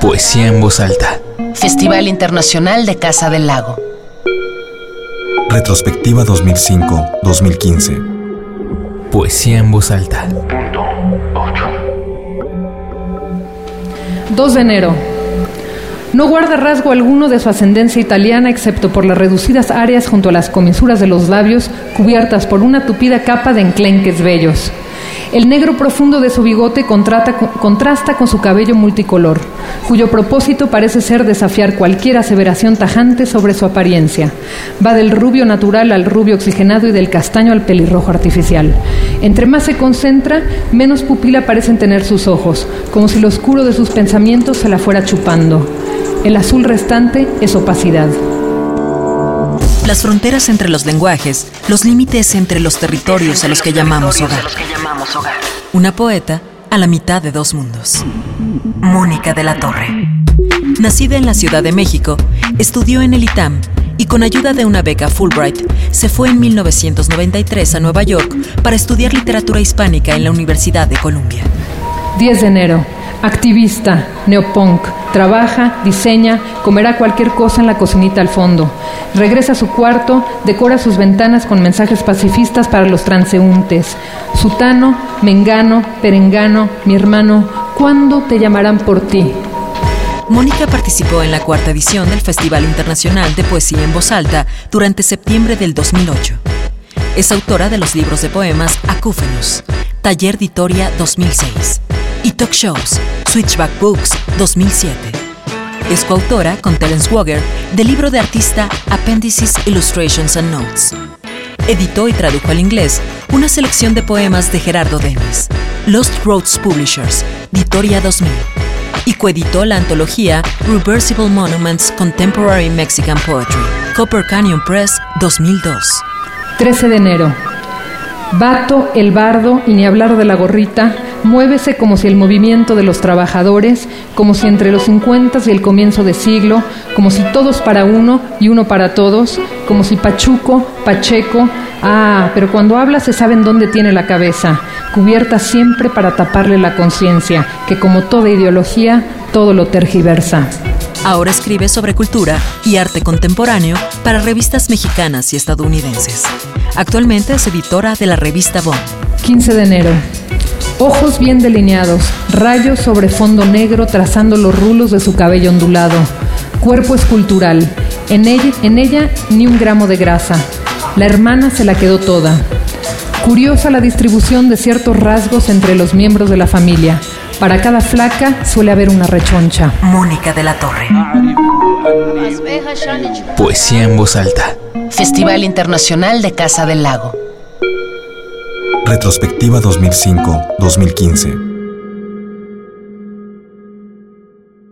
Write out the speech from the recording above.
Poesía en voz alta. Festival Internacional de Casa del Lago. Retrospectiva 2005-2015. Poesía en voz alta. 2 de enero. No guarda rasgo alguno de su ascendencia italiana excepto por las reducidas áreas junto a las comisuras de los labios cubiertas por una tupida capa de enclenques bellos. El negro profundo de su bigote contrasta con su cabello multicolor, cuyo propósito parece ser desafiar cualquier aseveración tajante sobre su apariencia. Va del rubio natural al rubio oxigenado y del castaño al pelirrojo artificial. Entre más se concentra, menos pupila parecen tener sus ojos, como si lo oscuro de sus pensamientos se la fuera chupando. El azul restante es opacidad. Las fronteras entre los lenguajes, los límites entre los territorios a los que llamamos hogar. Una poeta a la mitad de dos mundos. Mónica de la Torre. Nacida en la Ciudad de México, estudió en el ITAM y con ayuda de una beca Fulbright se fue en 1993 a Nueva York para estudiar literatura hispánica en la Universidad de Columbia. 10 de enero. Activista, neopunk, trabaja, diseña, comerá cualquier cosa en la cocinita al fondo. Regresa a su cuarto, decora sus ventanas con mensajes pacifistas para los transeúntes. Sutano, Mengano, Perengano, mi hermano, ¿cuándo te llamarán por ti? Mónica participó en la cuarta edición del Festival Internacional de Poesía en Voz Alta durante septiembre del 2008. Es autora de los libros de poemas Acúfenos, Taller Editoria 2006 y Talk Shows, Switchback Books 2007. Es coautora con Terence Wogger del libro de artista Appendices, Illustrations and Notes. Editó y tradujo al inglés una selección de poemas de Gerardo Denis, Lost Roads Publishers, Editoria 2000, y coeditó la antología Reversible Monuments Contemporary Mexican Poetry, Copper Canyon Press 2002. 13 de enero. Bato, el bardo, y ni hablar de la gorrita, muévese como si el movimiento de los trabajadores, como si entre los 50 y el comienzo de siglo, como si todos para uno y uno para todos, como si Pachuco, Pacheco, ah, pero cuando habla se sabe en dónde tiene la cabeza, cubierta siempre para taparle la conciencia, que como toda ideología, todo lo tergiversa. Ahora escribe sobre cultura y arte contemporáneo para revistas mexicanas y estadounidenses. Actualmente es editora de la revista Bond. 15 de enero. Ojos bien delineados, rayos sobre fondo negro trazando los rulos de su cabello ondulado. Cuerpo escultural. En ella, en ella ni un gramo de grasa. La hermana se la quedó toda. Curiosa la distribución de ciertos rasgos entre los miembros de la familia. Para cada flaca suele haber una rechoncha. Mónica de la Torre. Poesía en voz alta. Festival Internacional de Casa del Lago. Retrospectiva 2005-2015.